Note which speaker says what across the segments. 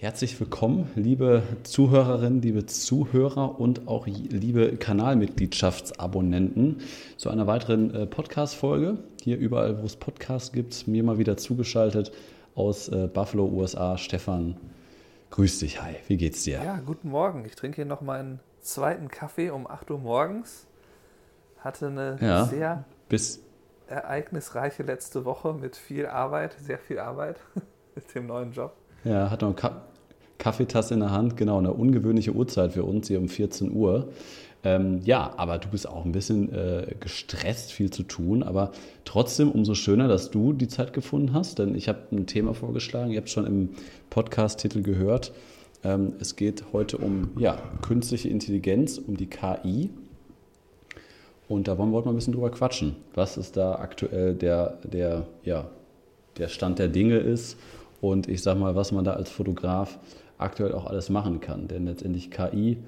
Speaker 1: Herzlich willkommen, liebe Zuhörerinnen, liebe Zuhörer und auch liebe Kanalmitgliedschaftsabonnenten zu einer weiteren äh, Podcast-Folge. Hier überall, wo es Podcasts gibt, mir mal wieder zugeschaltet aus äh, Buffalo, USA. Stefan, grüß dich. Hi, wie geht's dir?
Speaker 2: Ja, guten Morgen. Ich trinke hier noch meinen zweiten Kaffee um 8 Uhr morgens. Hatte eine ja, sehr bis ereignisreiche letzte Woche mit viel Arbeit, sehr viel Arbeit mit dem neuen Job.
Speaker 1: Ja, hat noch eine Kaffeetasse in der Hand, genau, eine ungewöhnliche Uhrzeit für uns hier um 14 Uhr. Ähm, ja, aber du bist auch ein bisschen äh, gestresst, viel zu tun, aber trotzdem umso schöner, dass du die Zeit gefunden hast, denn ich habe ein Thema vorgeschlagen, ihr habt es schon im Podcast-Titel gehört. Ähm, es geht heute um ja, künstliche Intelligenz, um die KI. Und da wollen wir heute mal ein bisschen drüber quatschen. Was ist da aktuell der, der, ja, der Stand der Dinge ist und ich sage mal, was man da als Fotograf aktuell auch alles machen kann. Denn letztendlich KI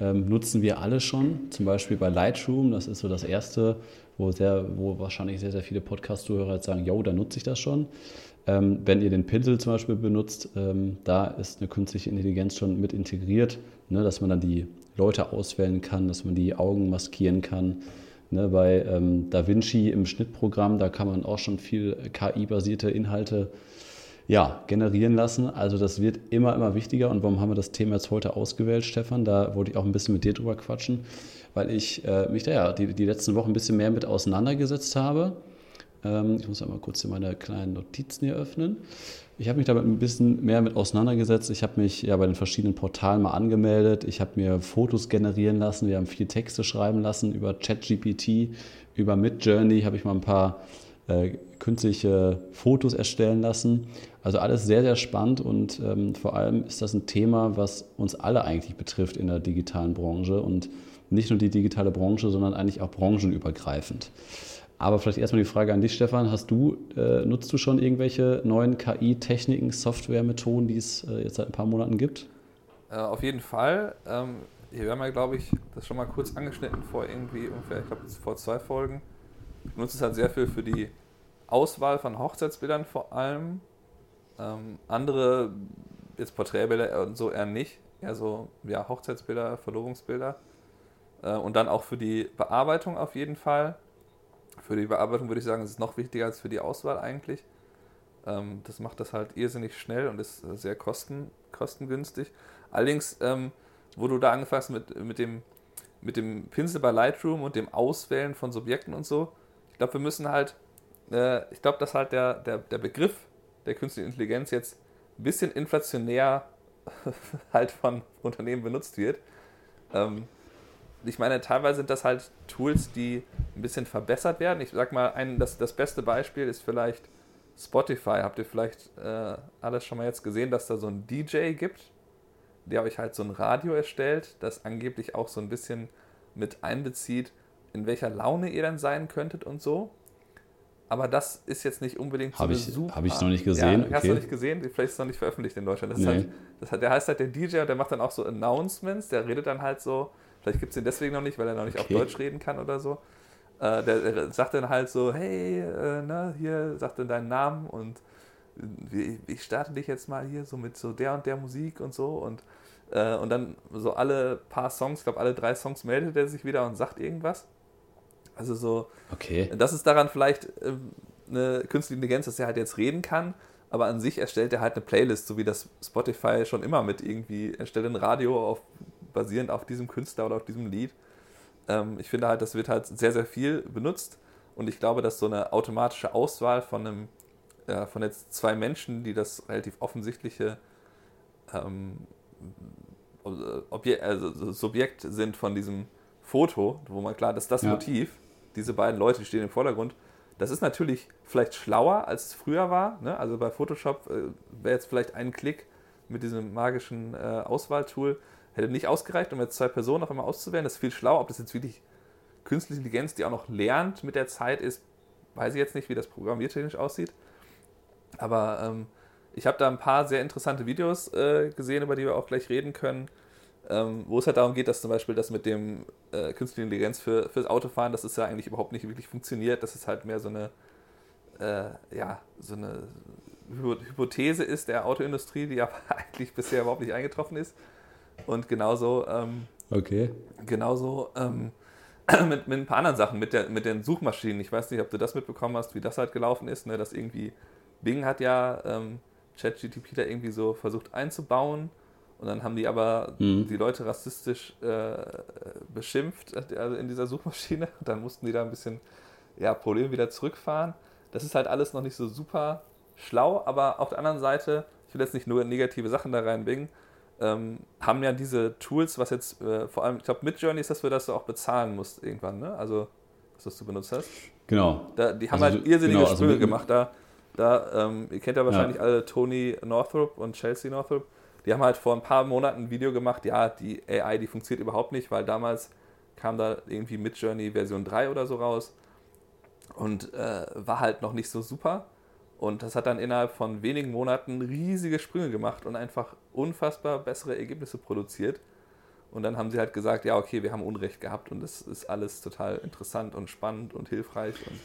Speaker 1: ähm, nutzen wir alle schon, zum Beispiel bei Lightroom, das ist so das erste, wo, sehr, wo wahrscheinlich sehr, sehr viele Podcast-Zuhörer jetzt sagen, yo, da nutze ich das schon. Ähm, wenn ihr den Pinsel zum Beispiel benutzt, ähm, da ist eine künstliche Intelligenz schon mit integriert, ne, dass man dann die Leute auswählen kann, dass man die Augen maskieren kann. Ne, bei ähm, DaVinci im Schnittprogramm, da kann man auch schon viel KI-basierte Inhalte ja, generieren lassen. Also das wird immer, immer wichtiger. Und warum haben wir das Thema jetzt heute ausgewählt, Stefan? Da wollte ich auch ein bisschen mit dir drüber quatschen, weil ich äh, mich da ja die, die letzten Wochen ein bisschen mehr mit auseinandergesetzt habe. Ähm, ich muss einmal kurz hier meine kleinen Notizen hier öffnen. Ich habe mich damit ein bisschen mehr mit auseinandergesetzt. Ich habe mich ja bei den verschiedenen Portalen mal angemeldet. Ich habe mir Fotos generieren lassen. Wir haben viel Texte schreiben lassen über ChatGPT, über Midjourney habe ich mal ein paar äh, künstliche Fotos erstellen lassen. Also alles sehr, sehr spannend und ähm, vor allem ist das ein Thema, was uns alle eigentlich betrifft in der digitalen Branche und nicht nur die digitale Branche, sondern eigentlich auch branchenübergreifend. Aber vielleicht erstmal die Frage an dich, Stefan. Hast du, äh, nutzt du schon irgendwelche neuen KI-Techniken, Software-Methoden, die es äh, jetzt seit ein paar Monaten gibt?
Speaker 2: Äh, auf jeden Fall. Ähm, wir haben ja, glaube ich, das schon mal kurz angeschnitten vor irgendwie ungefähr, ich glaube, vor zwei Folgen. Ich nutze es halt sehr viel für die Auswahl von Hochzeitsbildern vor allem. Ähm, andere, jetzt Porträtbilder und so eher nicht. Eher so, ja, Hochzeitsbilder, Verlobungsbilder. Äh, und dann auch für die Bearbeitung auf jeden Fall. Für die Bearbeitung würde ich sagen, ist es noch wichtiger als für die Auswahl eigentlich. Ähm, das macht das halt irrsinnig schnell und ist sehr kosten, kostengünstig. Allerdings, ähm, wo du da angefangen hast mit, mit, dem, mit dem Pinsel bei Lightroom und dem Auswählen von Subjekten und so, ich glaube, wir müssen halt äh, ich glaube, dass halt der, der, der Begriff der künstlichen Intelligenz jetzt ein bisschen inflationär halt von Unternehmen benutzt wird. Ähm, ich meine, teilweise sind das halt Tools, die ein bisschen verbessert werden. Ich sag mal, ein, das, das beste Beispiel ist vielleicht Spotify. Habt ihr vielleicht äh, alles schon mal jetzt gesehen, dass da so ein DJ gibt, der euch halt so ein Radio erstellt, das angeblich auch so ein bisschen mit einbezieht, in welcher Laune ihr dann sein könntet und so aber das ist jetzt nicht unbedingt
Speaker 1: so Habe ich, super... Habe ich noch nicht gesehen.
Speaker 2: Ja, okay. Hast du noch nicht gesehen? Vielleicht ist es noch nicht veröffentlicht in Deutschland. Das, nee. halt, das hat, der heißt halt der DJ und der macht dann auch so Announcements, der redet dann halt so, vielleicht gibt es den deswegen noch nicht, weil er noch nicht okay. auf Deutsch reden kann oder so. Äh, der, der, sagt dann halt so, hey, äh, ne, hier, sagt dann deinen Namen und ich starte dich jetzt mal hier so mit so der und der Musik und so und, äh, und dann so alle paar Songs, ich glaube alle drei Songs meldet er sich wieder und sagt irgendwas. Also so,
Speaker 1: okay.
Speaker 2: das ist daran vielleicht äh, eine künstliche Intelligenz, dass er halt jetzt reden kann, aber an sich erstellt er halt eine Playlist, so wie das Spotify schon immer mit irgendwie, erstellt ein Radio auf, basierend auf diesem Künstler oder auf diesem Lied. Ähm, ich finde halt, das wird halt sehr, sehr viel benutzt und ich glaube, dass so eine automatische Auswahl von einem, äh, von jetzt zwei Menschen, die das relativ offensichtliche ähm, Objekt, also Subjekt sind von diesem Foto, wo man klar, das ist das ja. Motiv, diese beiden Leute, stehen im Vordergrund. Das ist natürlich vielleicht schlauer, als es früher war. Ne? Also bei Photoshop äh, wäre jetzt vielleicht ein Klick mit diesem magischen äh, Auswahltool, hätte nicht ausgereicht, um jetzt zwei Personen auf einmal auszuwählen. Das ist viel schlauer. Ob das jetzt wirklich künstliche Intelligenz, die auch noch lernt mit der Zeit ist, weiß ich jetzt nicht, wie das programmiertechnisch aussieht. Aber ähm, ich habe da ein paar sehr interessante Videos äh, gesehen, über die wir auch gleich reden können ähm, wo es halt darum geht, dass zum Beispiel das mit dem äh, künstliche Intelligenz für, fürs Autofahren, dass es ja eigentlich überhaupt nicht wirklich funktioniert, dass es halt mehr so eine, äh, ja, so eine Hypothese ist der Autoindustrie, die aber eigentlich bisher überhaupt nicht eingetroffen ist. Und genauso, ähm,
Speaker 1: okay.
Speaker 2: genauso ähm, mit, mit ein paar anderen Sachen, mit, der, mit den Suchmaschinen. Ich weiß nicht, ob du das mitbekommen hast, wie das halt gelaufen ist, ne? dass irgendwie Bing hat ja ähm, ChatGTP da irgendwie so versucht einzubauen und dann haben die aber mhm. die Leute rassistisch äh, beschimpft also in dieser Suchmaschine. Und dann mussten die da ein bisschen ja, Probleme wieder zurückfahren. Das ist halt alles noch nicht so super schlau, aber auf der anderen Seite, ich will jetzt nicht nur negative Sachen da reinbringen, ähm, haben ja diese Tools, was jetzt äh, vor allem, ich glaube, mit Journey ist das, für das du auch bezahlen musst irgendwann, ne? Also, was, was du benutzt hast.
Speaker 1: Genau.
Speaker 2: Da, die haben also, halt irrsinnige genau, also Sprünge gemacht. Da, da ähm, ihr kennt ja wahrscheinlich ja. alle Tony Northrop und Chelsea Northrop. Die haben halt vor ein paar Monaten ein Video gemacht, ja, die AI, die funktioniert überhaupt nicht, weil damals kam da irgendwie mit Journey Version 3 oder so raus und äh, war halt noch nicht so super. Und das hat dann innerhalb von wenigen Monaten riesige Sprünge gemacht und einfach unfassbar bessere Ergebnisse produziert. Und dann haben sie halt gesagt, ja, okay, wir haben Unrecht gehabt und das ist alles total interessant und spannend und hilfreich. Und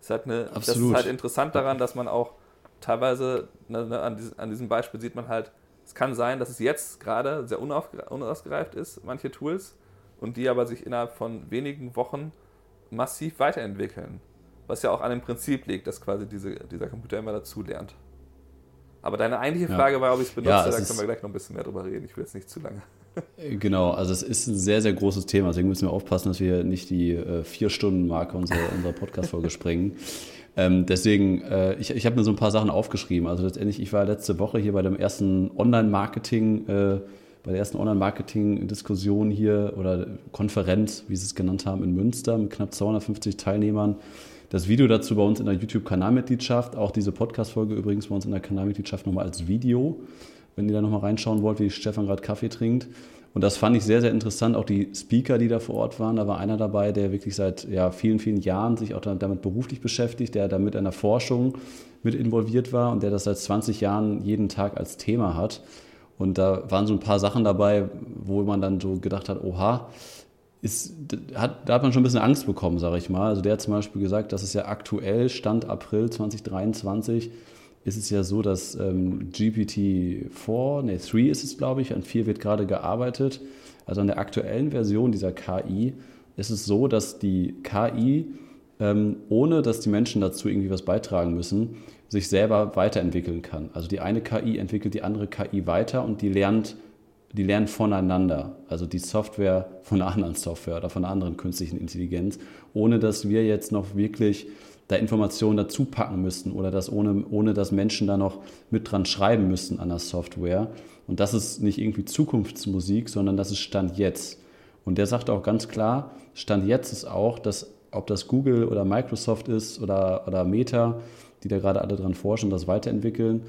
Speaker 2: es hat eine, das ist halt interessant daran, dass man auch teilweise, ne, ne, an, diesem, Beispiel sieht man halt, es kann sein, dass es jetzt gerade sehr unausgereift ist, manche Tools, und die aber sich innerhalb von wenigen Wochen massiv weiterentwickeln. Was ja auch an dem Prinzip liegt, dass quasi diese, dieser Computer immer dazu lernt. Aber deine eigentliche Frage ja. war, ob ich es benutze, ja, da können wir gleich noch ein bisschen mehr drüber reden. Ich will jetzt nicht zu lange.
Speaker 1: Genau, also es ist ein sehr, sehr großes Thema. Deswegen müssen wir aufpassen, dass wir nicht die äh, Vier-Stunden-Marke unserer, unserer Podcast-Folge sprengen. Ähm, deswegen, äh, ich, ich habe mir so ein paar Sachen aufgeschrieben. Also letztendlich, ich war letzte Woche hier bei dem ersten Online-Marketing, äh, bei der ersten Online-Marketing-Diskussion hier oder Konferenz, wie sie es genannt haben, in Münster mit knapp 250 Teilnehmern. Das Video dazu bei uns in der YouTube-Kanalmitgliedschaft, auch diese Podcast-Folge übrigens bei uns in der Kanalmitgliedschaft nochmal als Video, wenn ihr da nochmal reinschauen wollt, wie Stefan gerade Kaffee trinkt. Und das fand ich sehr, sehr interessant, auch die Speaker, die da vor Ort waren. Da war einer dabei, der wirklich seit ja, vielen, vielen Jahren sich auch damit beruflich beschäftigt, der da mit einer Forschung mit involviert war und der das seit 20 Jahren jeden Tag als Thema hat. Und da waren so ein paar Sachen dabei, wo man dann so gedacht hat, oha, ist, hat, da hat man schon ein bisschen Angst bekommen, sage ich mal. Also der hat zum Beispiel gesagt, dass es ja aktuell, Stand April 2023, ist es ja so, dass ähm, GPT-4, ne, 3 ist es, glaube ich, an 4 wird gerade gearbeitet. Also an der aktuellen Version dieser KI ist es so, dass die KI, ähm, ohne dass die Menschen dazu irgendwie was beitragen müssen, sich selber weiterentwickeln kann. Also die eine KI entwickelt die andere KI weiter und die lernt die lernen voneinander, also die Software von einer anderen Software oder von einer anderen künstlichen Intelligenz, ohne dass wir jetzt noch wirklich da Informationen dazu packen müssten oder dass ohne, ohne dass Menschen da noch mit dran schreiben müssten an der Software. Und das ist nicht irgendwie Zukunftsmusik, sondern das ist Stand jetzt. Und der sagt auch ganz klar, Stand jetzt ist auch, dass ob das Google oder Microsoft ist oder, oder Meta, die da gerade alle dran forschen, das weiterentwickeln,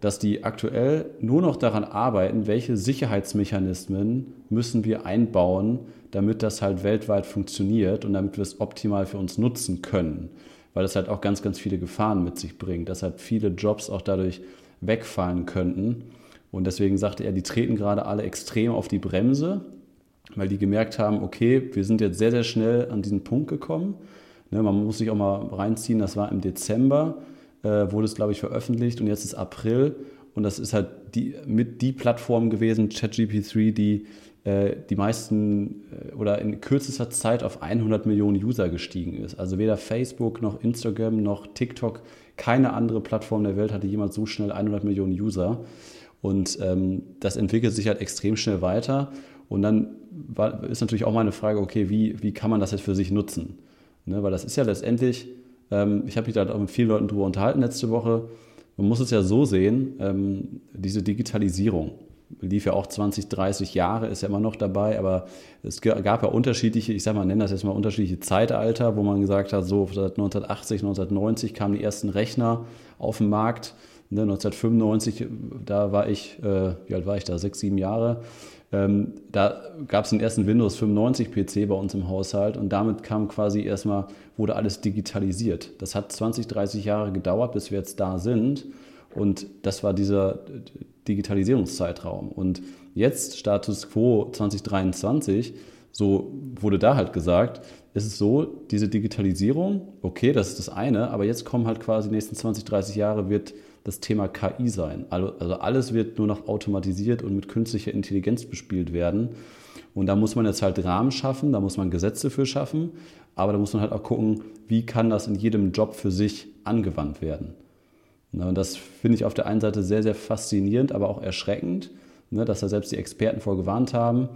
Speaker 1: dass die aktuell nur noch daran arbeiten, welche Sicherheitsmechanismen müssen wir einbauen, damit das halt weltweit funktioniert und damit wir es optimal für uns nutzen können. Weil das halt auch ganz, ganz viele Gefahren mit sich bringt, dass halt viele Jobs auch dadurch wegfallen könnten. Und deswegen sagte er, die treten gerade alle extrem auf die Bremse, weil die gemerkt haben, okay, wir sind jetzt sehr, sehr schnell an diesen Punkt gekommen. Ne, man muss sich auch mal reinziehen, das war im Dezember äh, wurde es, glaube ich, veröffentlicht und jetzt ist April und das ist halt die, mit die Plattform gewesen, ChatGP3, die die meisten äh, oder in kürzester Zeit auf 100 Millionen User gestiegen ist. Also weder Facebook noch Instagram noch TikTok, keine andere Plattform der Welt hatte jemals so schnell 100 Millionen User. Und ähm, das entwickelt sich halt extrem schnell weiter. Und dann war, ist natürlich auch mal eine Frage, okay, wie, wie kann man das jetzt für sich nutzen? Ne, weil das ist ja letztendlich ähm, ich habe mich da auch mit vielen Leuten drüber unterhalten letzte Woche. Man muss es ja so sehen, ähm, diese Digitalisierung lief ja auch 20, 30 Jahre, ist ja immer noch dabei, aber es gab ja unterschiedliche, ich sag mal, nennen das jetzt mal unterschiedliche Zeitalter, wo man gesagt hat, so seit 1980, 1990 kamen die ersten Rechner auf den Markt. 1995, da war ich, äh, wie alt war ich da, sechs, sieben Jahre. Ähm, da gab es den ersten Windows 95 PC bei uns im Haushalt und damit kam quasi erstmal, wurde alles digitalisiert. Das hat 20, 30 Jahre gedauert, bis wir jetzt da sind. Und das war dieser Digitalisierungszeitraum. Und jetzt, Status quo 2023, so wurde da halt gesagt, ist es so, diese Digitalisierung, okay, das ist das eine, aber jetzt kommen halt quasi die nächsten 20, 30 Jahre wird das Thema KI sein. Also, also alles wird nur noch automatisiert und mit künstlicher Intelligenz bespielt werden. Und da muss man jetzt halt Rahmen schaffen, da muss man Gesetze für schaffen, aber da muss man halt auch gucken, wie kann das in jedem Job für sich angewandt werden. Und das finde ich auf der einen Seite sehr, sehr faszinierend, aber auch erschreckend, ne, dass da selbst die Experten vorgewarnt haben.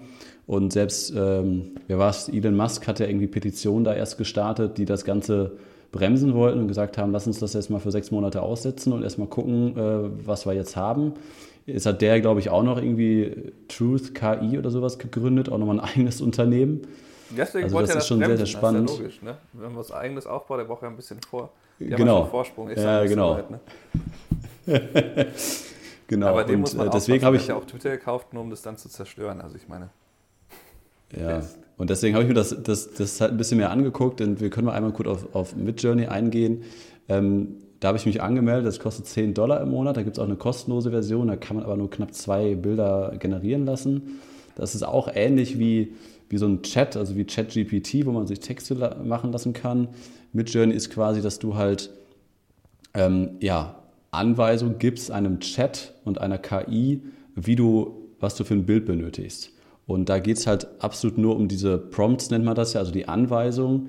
Speaker 1: Und selbst, ähm, wer war es, Elon Musk hat ja irgendwie Petitionen da erst gestartet, die das Ganze bremsen wollten und gesagt haben, lass uns das erstmal für sechs Monate aussetzen und erstmal gucken, äh, was wir jetzt haben. Jetzt hat der, glaube ich, auch noch irgendwie Truth KI oder sowas gegründet, auch nochmal ein eigenes Unternehmen.
Speaker 2: Deswegen also das ist schon bremsen, sehr, sehr spannend. Das ist ja logisch, ne? Wenn man was eigenes aufbaut, der braucht ja ein bisschen vor.
Speaker 1: Die genau.
Speaker 2: Vorsprung.
Speaker 1: Ich ja, genau. Weit, ne? genau.
Speaker 2: Aber dem und, muss man äh, deswegen habe ich ja auch Twitter gekauft, nur um das dann zu zerstören. Also ich meine.
Speaker 1: Ja. Und deswegen habe ich mir das, das, das halt ein bisschen mehr angeguckt und wir können mal einmal kurz auf, auf Midjourney eingehen. Ähm, da habe ich mich angemeldet, das kostet 10 Dollar im Monat. Da gibt es auch eine kostenlose Version, da kann man aber nur knapp zwei Bilder generieren lassen. Das ist auch ähnlich wie, wie so ein Chat, also wie ChatGPT, wo man sich Texte machen lassen kann. Midjourney ist quasi, dass du halt ähm, ja, Anweisungen gibst einem Chat und einer KI, wie du, was du für ein Bild benötigst. Und da geht es halt absolut nur um diese Prompts, nennt man das ja, also die Anweisung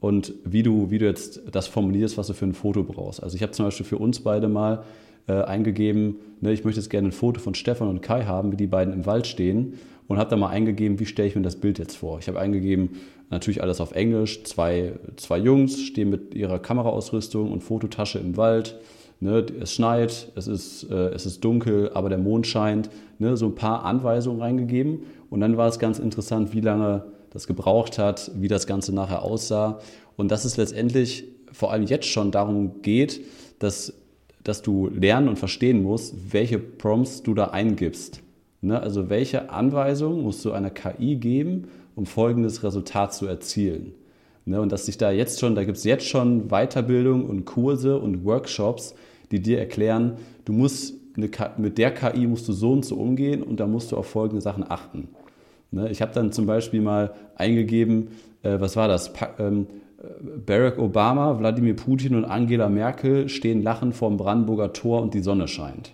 Speaker 1: und wie du, wie du jetzt das formulierst, was du für ein Foto brauchst. Also ich habe zum Beispiel für uns beide mal äh, eingegeben, ne, ich möchte jetzt gerne ein Foto von Stefan und Kai haben, wie die beiden im Wald stehen und habe da mal eingegeben, wie stelle ich mir das Bild jetzt vor. Ich habe eingegeben, natürlich alles auf Englisch, zwei, zwei Jungs stehen mit ihrer Kameraausrüstung und Fototasche im Wald. Ne, es schneit, es ist, äh, es ist dunkel, aber der Mond scheint. Ne, so ein paar Anweisungen reingegeben. Und dann war es ganz interessant, wie lange das gebraucht hat, wie das Ganze nachher aussah. Und dass es letztendlich vor allem jetzt schon darum geht, dass, dass du lernen und verstehen musst, welche Prompts du da eingibst. Ne, also welche Anweisungen musst du einer KI geben, um folgendes Resultat zu erzielen. Ne, und dass sich da jetzt schon, da gibt es jetzt schon Weiterbildung und Kurse und Workshops, die dir erklären, du musst mit der KI musst du so und so umgehen und da musst du auf folgende Sachen achten. Ne? Ich habe dann zum Beispiel mal eingegeben, äh, was war das? Ähm, Barack Obama, Wladimir Putin und Angela Merkel stehen lachend vorm Brandenburger Tor und die Sonne scheint.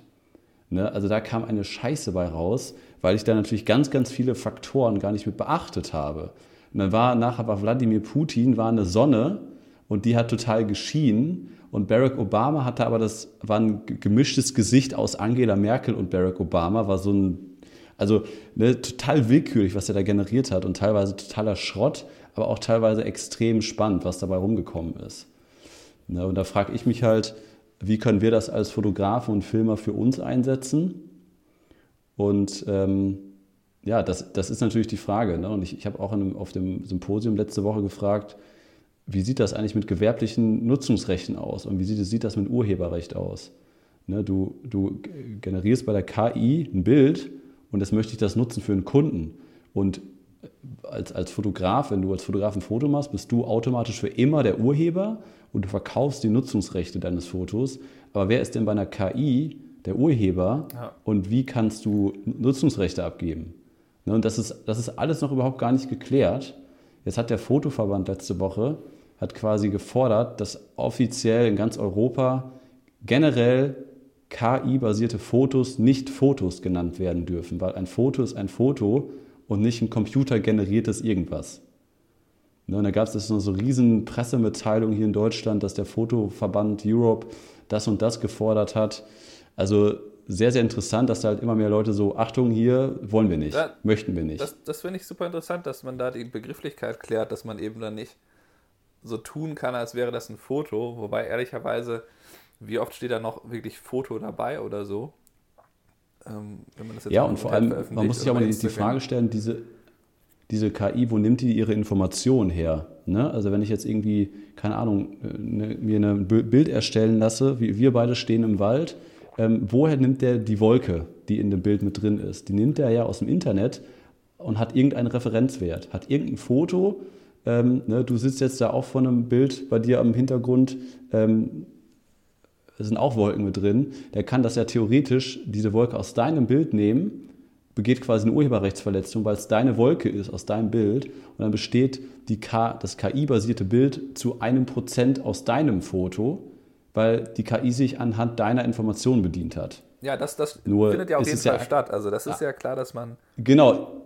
Speaker 1: Ne? Also da kam eine Scheiße bei raus, weil ich da natürlich ganz, ganz viele Faktoren gar nicht mit beachtet habe. Und dann war nachher bei Wladimir Putin war eine Sonne und die hat total geschienen und Barack Obama hatte aber das, war ein gemischtes Gesicht aus Angela Merkel und Barack Obama, war so ein, also ne, total willkürlich, was er da generiert hat und teilweise totaler Schrott, aber auch teilweise extrem spannend, was dabei rumgekommen ist. Ne, und da frage ich mich halt, wie können wir das als Fotografen und Filmer für uns einsetzen? Und ähm, ja, das, das ist natürlich die Frage. Ne? Und ich, ich habe auch einem, auf dem Symposium letzte Woche gefragt, wie sieht das eigentlich mit gewerblichen Nutzungsrechten aus und wie sieht, sieht das mit Urheberrecht aus? Ne, du, du generierst bei der KI ein Bild und das möchte ich das nutzen für einen Kunden. Und als, als Fotograf, wenn du als Fotograf ein Foto machst, bist du automatisch für immer der Urheber und du verkaufst die Nutzungsrechte deines Fotos. Aber wer ist denn bei einer KI der Urheber ja. und wie kannst du Nutzungsrechte abgeben? Ne, und das ist, das ist alles noch überhaupt gar nicht geklärt. Jetzt hat der Fotoverband letzte Woche hat quasi gefordert, dass offiziell in ganz Europa generell KI-basierte Fotos nicht Fotos genannt werden dürfen, weil ein Foto ist ein Foto und nicht ein computergeneriertes irgendwas. Ne, und da gab es so eine riesen Pressemitteilung hier in Deutschland, dass der Fotoverband Europe das und das gefordert hat. Also sehr, sehr interessant, dass da halt immer mehr Leute so, Achtung, hier wollen wir nicht, ja, möchten wir nicht.
Speaker 2: Das, das finde ich super interessant, dass man da die Begrifflichkeit klärt, dass man eben dann nicht so tun kann, als wäre das ein Foto. Wobei ehrlicherweise, wie oft steht da noch wirklich Foto dabei oder so?
Speaker 1: Ähm, ja, und vor allem, man muss sich auch mal die, die Frage stellen, diese, diese KI, wo nimmt die ihre Informationen her? Ne? Also wenn ich jetzt irgendwie, keine Ahnung, ne, mir ein Bild erstellen lasse, wie wir beide stehen im Wald, ähm, woher nimmt der die Wolke, die in dem Bild mit drin ist? Die nimmt er ja aus dem Internet und hat irgendeinen Referenzwert, hat irgendein Foto, ähm, ne, du sitzt jetzt da auch vor einem Bild bei dir am Hintergrund, ähm, sind auch Wolken mit drin, der kann das ja theoretisch, diese Wolke aus deinem Bild nehmen, begeht quasi eine Urheberrechtsverletzung, weil es deine Wolke ist aus deinem Bild und dann besteht die K, das KI-basierte Bild zu einem Prozent aus deinem Foto, weil die KI sich anhand deiner Informationen bedient hat.
Speaker 2: Ja, das, das Nur findet ja auf jeden Fall ja, statt. Also das ist ja, ja klar, dass man.
Speaker 1: Genau.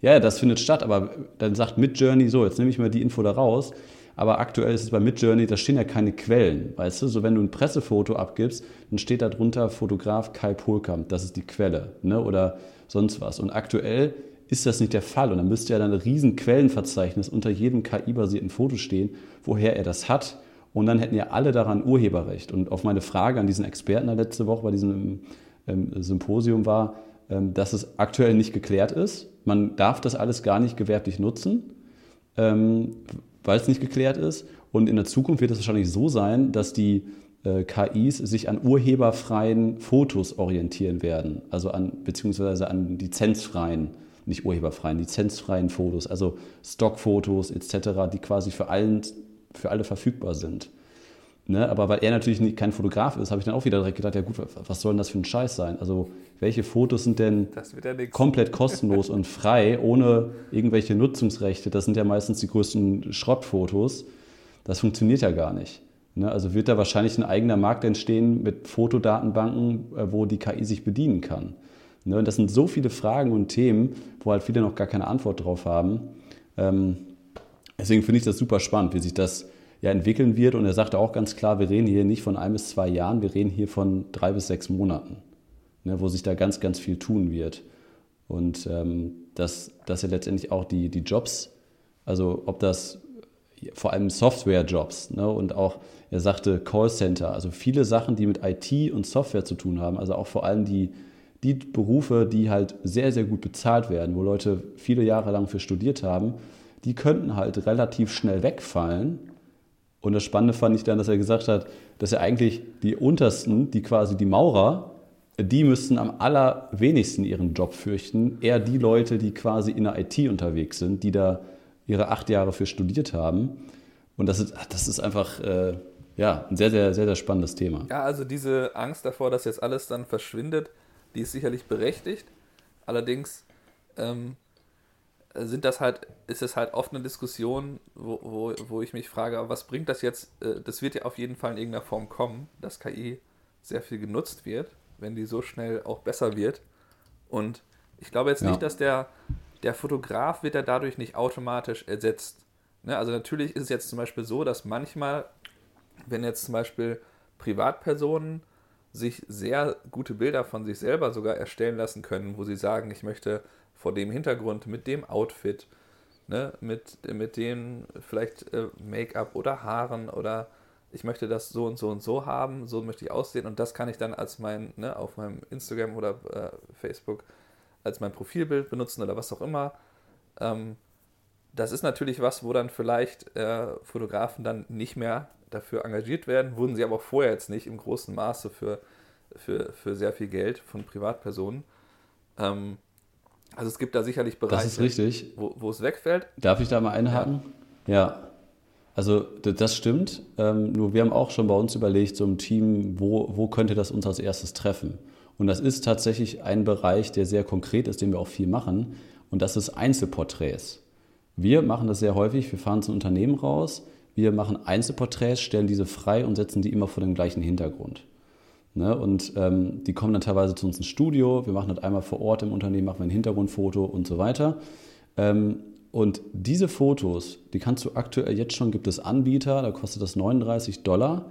Speaker 1: Ja, das findet statt, aber dann sagt Midjourney so, jetzt nehme ich mal die Info da raus. Aber aktuell ist es bei Midjourney, da stehen ja keine Quellen, weißt du? So, wenn du ein Pressefoto abgibst, dann steht da drunter Fotograf Kai Polkamp, das ist die Quelle, ne? Oder sonst was. Und aktuell ist das nicht der Fall. Und dann müsste ja dann ein riesen Quellenverzeichnis unter jedem KI-basierten Foto stehen, woher er das hat und dann hätten ja alle daran Urheberrecht. Und auf meine Frage an diesen Experten letzte Woche bei diesem ähm, Symposium war, ähm, dass es aktuell nicht geklärt ist. Man darf das alles gar nicht gewerblich nutzen, ähm, weil es nicht geklärt ist. Und in der Zukunft wird es wahrscheinlich so sein, dass die äh, KIs sich an urheberfreien Fotos orientieren werden, also an beziehungsweise an lizenzfreien, nicht urheberfreien, lizenzfreien Fotos, also Stockfotos etc., die quasi für allen für alle verfügbar sind. Ne? Aber weil er natürlich kein Fotograf ist, habe ich dann auch wieder direkt gedacht, ja gut, was soll denn das für ein Scheiß sein? Also welche Fotos sind denn ja komplett kostenlos und frei, ohne irgendwelche Nutzungsrechte? Das sind ja meistens die größten Schrottfotos. Das funktioniert ja gar nicht. Ne? Also wird da wahrscheinlich ein eigener Markt entstehen mit Fotodatenbanken, äh, wo die KI sich bedienen kann. Ne? Und das sind so viele Fragen und Themen, wo halt viele noch gar keine Antwort drauf haben. Ähm, Deswegen finde ich das super spannend, wie sich das ja entwickeln wird. Und er sagte auch ganz klar, wir reden hier nicht von ein bis zwei Jahren, wir reden hier von drei bis sechs Monaten, ne, wo sich da ganz, ganz viel tun wird. Und ähm, dass, dass ja letztendlich auch die, die Jobs, also ob das vor allem Software-Jobs ne, und auch, er sagte Callcenter, also viele Sachen, die mit IT und Software zu tun haben, also auch vor allem die, die Berufe, die halt sehr, sehr gut bezahlt werden, wo Leute viele Jahre lang für studiert haben, die könnten halt relativ schnell wegfallen. Und das Spannende fand ich dann, dass er gesagt hat, dass er eigentlich die untersten, die quasi die Maurer, die müssten am allerwenigsten ihren Job fürchten. Eher die Leute, die quasi in der IT unterwegs sind, die da ihre acht Jahre für studiert haben. Und das ist, das ist einfach äh, ja, ein sehr, sehr, sehr, sehr spannendes Thema.
Speaker 2: Ja, also diese Angst davor, dass jetzt alles dann verschwindet, die ist sicherlich berechtigt. Allerdings ähm, sind das halt, ist es halt oft eine Diskussion, wo, wo, wo ich mich frage, was bringt das jetzt? Äh, das wird ja auf jeden Fall in irgendeiner Form kommen, dass KI sehr viel genutzt wird, wenn die so schnell auch besser wird. Und ich glaube jetzt ja. nicht, dass der, der Fotograf wird ja dadurch nicht automatisch ersetzt. Ne? Also natürlich ist es jetzt zum Beispiel so, dass manchmal, wenn jetzt zum Beispiel Privatpersonen sich sehr gute Bilder von sich selber sogar erstellen lassen können, wo sie sagen, ich möchte vor dem Hintergrund, mit dem Outfit, ne, mit, mit dem vielleicht äh, Make-up oder Haaren oder ich möchte das so und so und so haben, so möchte ich aussehen und das kann ich dann als mein, ne, auf meinem Instagram oder äh, Facebook als mein Profilbild benutzen oder was auch immer. Ähm, das ist natürlich was, wo dann vielleicht äh, Fotografen dann nicht mehr dafür engagiert werden, wurden sie aber auch vorher jetzt nicht im großen Maße für, für, für sehr viel Geld von Privatpersonen. Ähm, also es gibt da sicherlich Bereiche,
Speaker 1: das ist richtig.
Speaker 2: Wo, wo es wegfällt.
Speaker 1: Darf ich da mal einhaken? Ja. ja. Also das stimmt. Ähm, nur wir haben auch schon bei uns überlegt, so im Team, wo, wo könnte das uns als erstes treffen? Und das ist tatsächlich ein Bereich, der sehr konkret ist, den wir auch viel machen. Und das ist Einzelporträts. Wir machen das sehr häufig. Wir fahren zu Unternehmen raus. Wir machen Einzelporträts, stellen diese frei und setzen die immer vor dem gleichen Hintergrund. Ne? Und ähm, die kommen dann teilweise zu uns ins Studio. Wir machen das einmal vor Ort im Unternehmen, machen wir ein Hintergrundfoto und so weiter. Ähm, und diese Fotos, die kannst du aktuell jetzt schon, gibt es Anbieter, da kostet das 39 Dollar.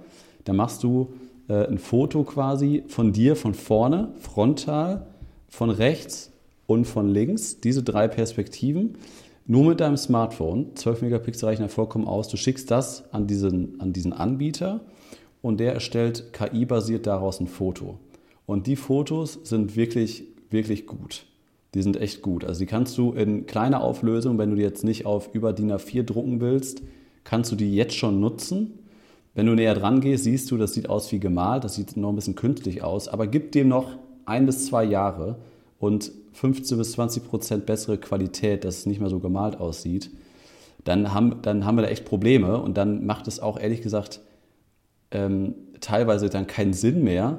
Speaker 1: Da machst du äh, ein Foto quasi von dir von vorne, frontal, von rechts und von links, diese drei Perspektiven, nur mit deinem Smartphone. 12 Megapixel reichen ja vollkommen aus. Du schickst das an diesen, an diesen Anbieter und der erstellt KI-basiert daraus ein Foto. Und die Fotos sind wirklich, wirklich gut. Die sind echt gut. Also die kannst du in kleiner Auflösung, wenn du die jetzt nicht auf über DIN A4 drucken willst, kannst du die jetzt schon nutzen. Wenn du näher dran gehst, siehst du, das sieht aus wie gemalt, das sieht noch ein bisschen künstlich aus, aber gib dem noch ein bis zwei Jahre und 15 bis 20 Prozent bessere Qualität, dass es nicht mehr so gemalt aussieht, dann haben, dann haben wir da echt Probleme und dann macht es auch ehrlich gesagt ähm, teilweise dann keinen Sinn mehr,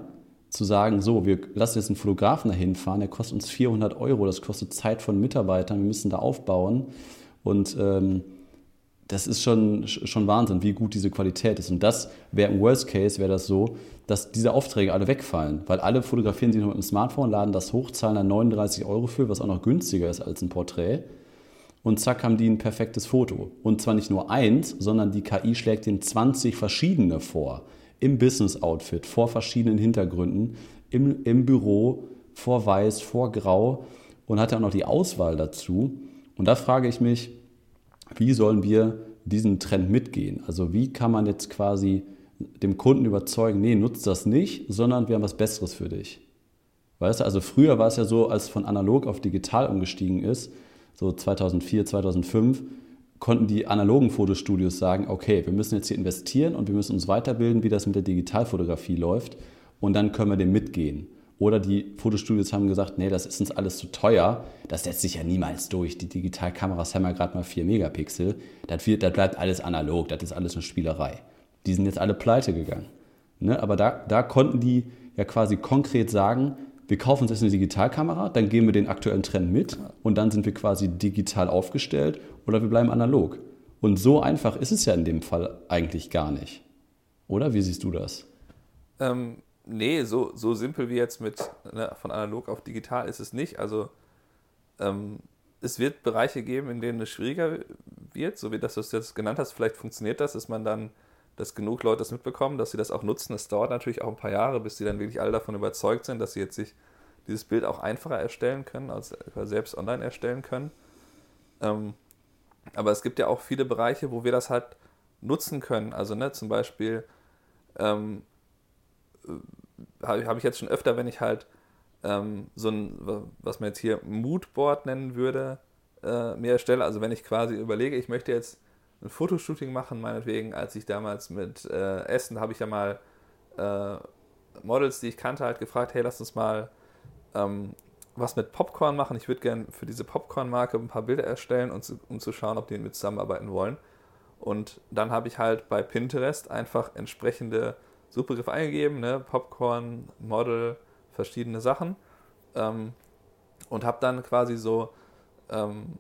Speaker 1: zu sagen, so, wir lassen jetzt einen Fotografen dahin fahren, der kostet uns 400 Euro, das kostet Zeit von Mitarbeitern, wir müssen da aufbauen und ähm, das ist schon, schon Wahnsinn, wie gut diese Qualität ist. Und das wäre im Worst Case, wäre das so, dass diese Aufträge alle wegfallen, weil alle fotografieren sich noch mit dem Smartphone, laden das hoch, zahlen dann 39 Euro für, was auch noch günstiger ist als ein Porträt. Und zack haben die ein perfektes Foto. Und zwar nicht nur eins, sondern die KI schlägt den 20 verschiedene vor. Im Business-Outfit, vor verschiedenen Hintergründen, im, im Büro, vor Weiß, vor Grau und hat ja auch noch die Auswahl dazu. Und da frage ich mich, wie sollen wir diesen Trend mitgehen? Also wie kann man jetzt quasi dem Kunden überzeugen, nee, nutzt das nicht, sondern wir haben was Besseres für dich. Weißt du, also früher war es ja so, als von analog auf digital umgestiegen ist, so 2004, 2005, konnten die analogen Fotostudios sagen, okay, wir müssen jetzt hier investieren und wir müssen uns weiterbilden, wie das mit der Digitalfotografie läuft und dann können wir dem mitgehen. Oder die Fotostudios haben gesagt, nee, das ist uns alles zu teuer, das setzt sich ja niemals durch. Die Digitalkameras haben ja gerade mal 4 Megapixel, das, wird, das bleibt alles analog, das ist alles eine Spielerei die sind jetzt alle pleite gegangen. Ne? Aber da, da konnten die ja quasi konkret sagen, wir kaufen uns jetzt eine Digitalkamera, dann gehen wir den aktuellen Trend mit und dann sind wir quasi digital aufgestellt oder wir bleiben analog. Und so einfach ist es ja in dem Fall eigentlich gar nicht. Oder wie siehst du das?
Speaker 2: Ähm, nee, so, so simpel wie jetzt mit ne, von analog auf digital ist es nicht. Also ähm, es wird Bereiche geben, in denen es schwieriger wird, so wie das du es jetzt genannt hast. Vielleicht funktioniert das, dass man dann dass genug Leute das mitbekommen, dass sie das auch nutzen. Es dauert natürlich auch ein paar Jahre, bis sie dann wirklich alle davon überzeugt sind, dass sie jetzt sich dieses Bild auch einfacher erstellen können, als selbst online erstellen können. Ähm, aber es gibt ja auch viele Bereiche, wo wir das halt nutzen können. Also ne, zum Beispiel ähm, äh, habe hab ich jetzt schon öfter, wenn ich halt ähm, so ein, was man jetzt hier Moodboard nennen würde, äh, mir erstelle. Also wenn ich quasi überlege, ich möchte jetzt ein Fotoshooting machen, meinetwegen, als ich damals mit äh, Essen, habe ich ja mal äh, Models, die ich kannte, halt gefragt, hey, lass uns mal ähm, was mit Popcorn machen. Ich würde gerne für diese Popcorn-Marke ein paar Bilder erstellen, und zu, um zu schauen, ob die mit zusammenarbeiten wollen. Und dann habe ich halt bei Pinterest einfach entsprechende Suchbegriffe eingegeben, ne? Popcorn, Model, verschiedene Sachen. Ähm, und habe dann quasi so, ähm,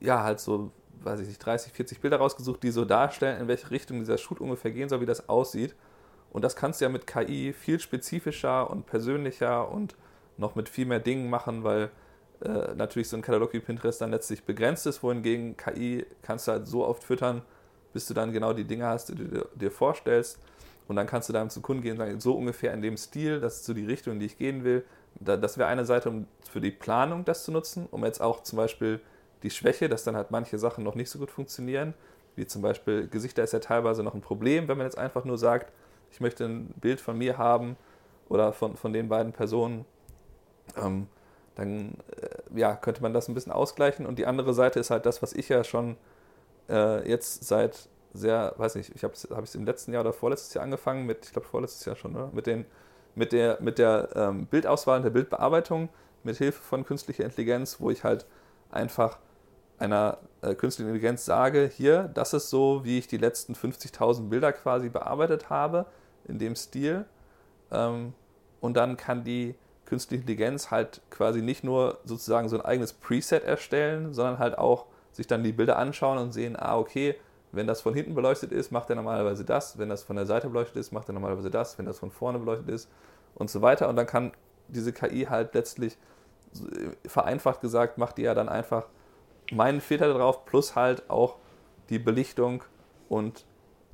Speaker 2: ja, halt so weiß ich nicht, 30, 40 Bilder rausgesucht, die so darstellen, in welche Richtung dieser Shoot ungefähr gehen soll, wie das aussieht. Und das kannst du ja mit KI viel spezifischer und persönlicher und noch mit viel mehr Dingen machen, weil äh, natürlich so ein Katalog wie Pinterest dann letztlich begrenzt ist, wohingegen KI kannst du halt so oft füttern, bis du dann genau die Dinge hast, die du dir vorstellst. Und dann kannst du dann zum Kunden gehen und sagen, so ungefähr in dem Stil, das ist so die Richtung, in die ich gehen will. Das wäre eine Seite, um für die Planung das zu nutzen, um jetzt auch zum Beispiel die Schwäche, dass dann halt manche Sachen noch nicht so gut funktionieren, wie zum Beispiel Gesichter ist ja teilweise noch ein Problem, wenn man jetzt einfach nur sagt, ich möchte ein Bild von mir haben oder von, von den beiden Personen, ähm, dann äh, ja, könnte man das ein bisschen ausgleichen. Und die andere Seite ist halt das, was ich ja schon äh, jetzt seit sehr, weiß nicht, ich habe hab es im letzten Jahr oder vorletztes Jahr angefangen mit, ich glaube vorletztes Jahr schon, oder? mit den mit der, mit der ähm, Bildauswahl und der Bildbearbeitung mit Hilfe von künstlicher Intelligenz, wo ich halt einfach einer äh, künstlichen Intelligenz sage, hier, das ist so, wie ich die letzten 50.000 Bilder quasi bearbeitet habe, in dem Stil. Ähm, und dann kann die künstliche Intelligenz halt quasi nicht nur sozusagen so ein eigenes Preset erstellen, sondern halt auch sich dann die Bilder anschauen und sehen, ah, okay, wenn das von hinten beleuchtet ist, macht er normalerweise das, wenn das von der Seite beleuchtet ist, macht er normalerweise das, wenn das von vorne beleuchtet ist und so weiter. Und dann kann diese KI halt letztlich, vereinfacht gesagt, macht die ja dann einfach meinen Filter drauf plus halt auch die Belichtung und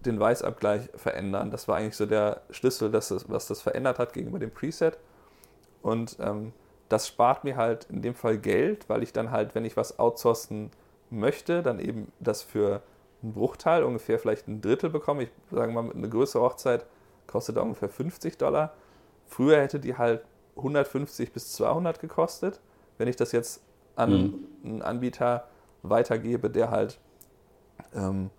Speaker 2: den Weißabgleich verändern. Das war eigentlich so der Schlüssel, das, was das verändert hat gegenüber dem Preset. Und ähm, das spart mir halt in dem Fall Geld, weil ich dann halt, wenn ich was outsourcen möchte, dann eben das für einen Bruchteil, ungefähr vielleicht ein Drittel bekomme. Ich sage mal, eine größere Hochzeit kostet ungefähr 50 Dollar. Früher hätte die halt 150 bis 200 gekostet. Wenn ich das jetzt an mhm. einen Anbieter weitergebe, der halt, ähm,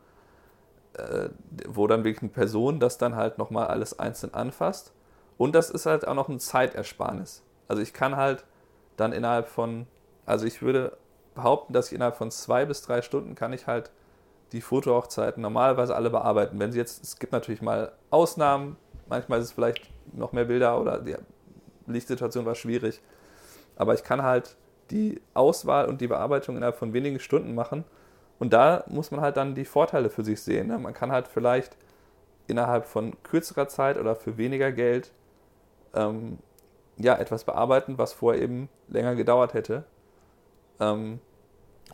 Speaker 2: äh, wo dann wirklich eine Person das dann halt nochmal alles einzeln anfasst. Und das ist halt auch noch ein Zeitersparnis. Also ich kann halt dann innerhalb von, also ich würde behaupten, dass ich innerhalb von zwei bis drei Stunden kann ich halt die Fotohochzeiten normalerweise alle bearbeiten. Wenn sie jetzt, es gibt natürlich mal Ausnahmen, manchmal ist es vielleicht noch mehr Bilder oder die Lichtsituation war schwierig. Aber ich kann halt die Auswahl und die Bearbeitung innerhalb von wenigen Stunden machen. Und da muss man halt dann die Vorteile für sich sehen. Ne? Man kann halt vielleicht innerhalb von kürzerer Zeit oder für weniger Geld ähm, ja, etwas bearbeiten, was vorher eben länger gedauert hätte. Ähm,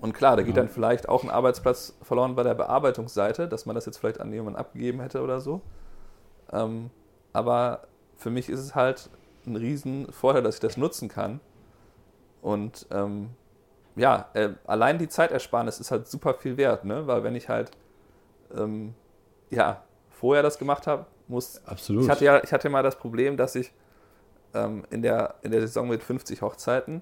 Speaker 2: und klar, da geht dann vielleicht auch ein Arbeitsplatz verloren bei der Bearbeitungsseite, dass man das jetzt vielleicht an jemanden abgegeben hätte oder so. Ähm, aber für mich ist es halt ein riesen Vorteil, dass ich das nutzen kann. Und ähm, ja, äh, allein die Zeitersparnis ist halt super viel wert, ne? weil wenn ich halt ähm, ja, vorher das gemacht habe, muss.
Speaker 1: Absolut.
Speaker 2: Ich hatte ja ich hatte mal das Problem, dass ich ähm, in, der, in der Saison mit 50 Hochzeiten,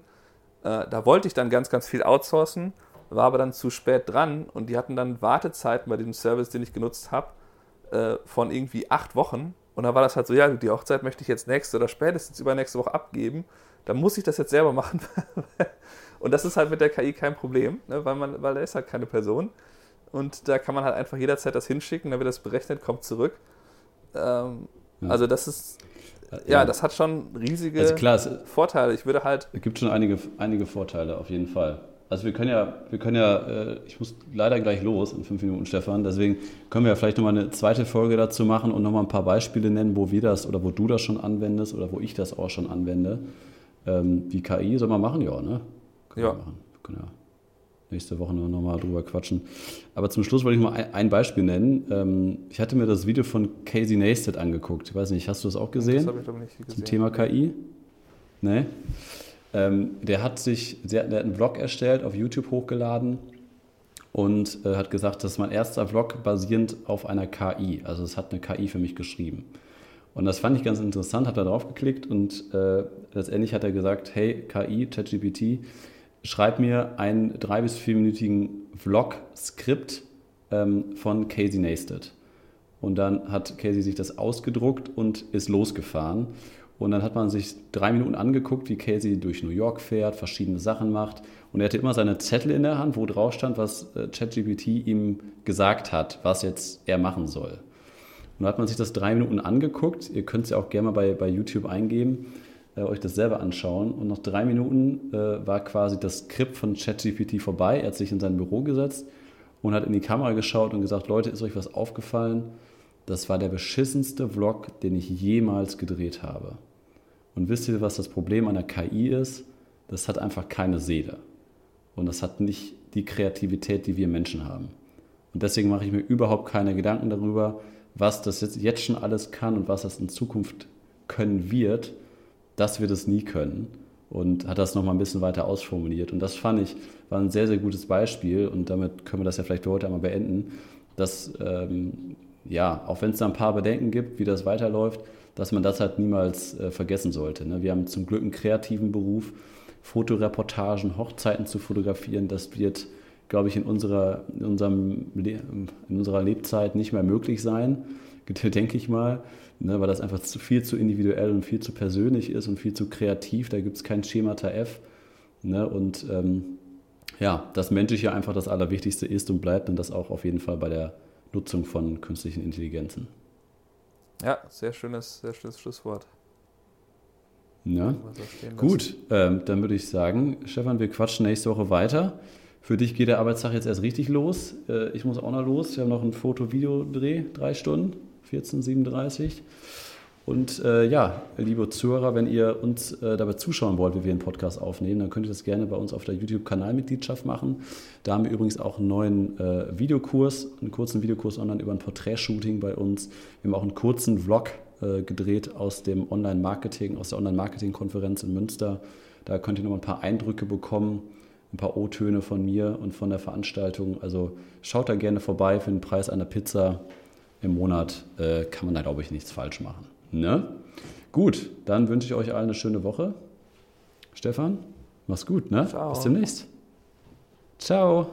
Speaker 2: äh, da wollte ich dann ganz, ganz viel outsourcen, war aber dann zu spät dran und die hatten dann Wartezeiten bei diesem Service, den ich genutzt habe, äh, von irgendwie acht Wochen. Und da war das halt so, ja, die Hochzeit möchte ich jetzt nächste oder spätestens übernächste Woche abgeben. Dann muss ich das jetzt selber machen. und das ist halt mit der KI kein Problem, ne, weil, man, weil er ist halt keine Person. Und da kann man halt einfach jederzeit das hinschicken, dann wird das berechnet, kommt zurück. Ähm, ja. Also das ist, ja, ja, das hat schon riesige also klar, Vorteile. Ich würde halt.
Speaker 1: Es gibt schon einige, einige Vorteile, auf jeden Fall. Also wir können ja, wir können ja, äh, ich muss leider gleich los in fünf Minuten, Stefan. Deswegen können wir ja vielleicht nochmal eine zweite Folge dazu machen und nochmal ein paar Beispiele nennen, wo wir das oder wo du das schon anwendest oder wo ich das auch schon anwende. Ähm, die KI soll man machen, ja, ne?
Speaker 2: Können ja. Wir machen. Wir
Speaker 1: können ja nächste Woche noch mal drüber quatschen. Aber zum Schluss wollte ich mal ein Beispiel nennen. Ähm, ich hatte mir das Video von Casey Neistat angeguckt. Ich weiß nicht, hast du das auch gesehen? Das habe ich glaube nicht gesehen. Zum Thema KI? Nee? Ähm, der hat sich, der hat einen Vlog erstellt, auf YouTube hochgeladen und äh, hat gesagt, das ist mein erster Vlog basierend auf einer KI. Also es hat eine KI für mich geschrieben. Und das fand ich ganz interessant, hat da drauf geklickt und äh, letztendlich hat er gesagt, hey KI, ChatGPT, schreib mir einen drei- bis vierminütigen Vlog-Skript ähm, von Casey Neistat. Und dann hat Casey sich das ausgedruckt und ist losgefahren. Und dann hat man sich drei Minuten angeguckt, wie Casey durch New York fährt, verschiedene Sachen macht. Und er hatte immer seine Zettel in der Hand, wo drauf stand, was äh, ChatGPT ihm gesagt hat, was jetzt er machen soll. Und dann hat man sich das drei Minuten angeguckt. Ihr könnt es ja auch gerne mal bei, bei YouTube eingeben äh, euch das selber anschauen. Und nach drei Minuten äh, war quasi das Skript von ChatGPT vorbei. Er hat sich in sein Büro gesetzt und hat in die Kamera geschaut und gesagt, Leute, ist euch was aufgefallen? Das war der beschissenste Vlog, den ich jemals gedreht habe. Und wisst ihr, was das Problem an der KI ist? Das hat einfach keine Seele. Und das hat nicht die Kreativität, die wir Menschen haben. Und deswegen mache ich mir überhaupt keine Gedanken darüber, was das jetzt schon alles kann und was das in Zukunft können wird, dass wir das nie können und hat das nochmal ein bisschen weiter ausformuliert. Und das fand ich, war ein sehr, sehr gutes Beispiel und damit können wir das ja vielleicht für heute einmal beenden, dass, ähm, ja, auch wenn es da ein paar Bedenken gibt, wie das weiterläuft, dass man das halt niemals äh, vergessen sollte. Ne? Wir haben zum Glück einen kreativen Beruf, Fotoreportagen, Hochzeiten zu fotografieren, das wird, glaube ich, in unserer, in, unserem, in unserer Lebzeit nicht mehr möglich sein, denke ich mal ne, weil das einfach zu viel zu individuell und viel zu persönlich ist und viel zu kreativ. Da gibt es kein Schemata F. Ne, und ähm, ja, das Menschliche einfach das Allerwichtigste ist und bleibt und das auch auf jeden Fall bei der Nutzung von künstlichen Intelligenzen.
Speaker 2: Ja, sehr schönes, sehr schönes Schlusswort.
Speaker 1: Ja. Gut, ähm, dann würde ich sagen, Stefan, wir quatschen nächste Woche weiter. Für dich geht der Arbeitstag jetzt erst richtig los. Äh, ich muss auch noch los. Wir haben noch ein Foto-Video-Dreh, drei Stunden. 1437. Und äh, ja, liebe Zuhörer, wenn ihr uns äh, dabei zuschauen wollt, wie wir einen Podcast aufnehmen, dann könnt ihr das gerne bei uns auf der YouTube-Kanalmitgliedschaft machen. Da haben wir übrigens auch einen neuen äh, Videokurs, einen kurzen Videokurs online über ein Porträtshooting bei uns. Wir haben auch einen kurzen Vlog äh, gedreht aus dem Online-Marketing, aus der Online-Marketing-Konferenz in Münster. Da könnt ihr noch ein paar Eindrücke bekommen, ein paar O-Töne von mir und von der Veranstaltung. Also schaut da gerne vorbei für den Preis einer Pizza im Monat äh, kann man da, glaube ich, nichts falsch machen. Ne? Gut, dann wünsche ich euch allen eine schöne Woche. Stefan, mach's gut, ne? Ciao. Bis demnächst. Ciao.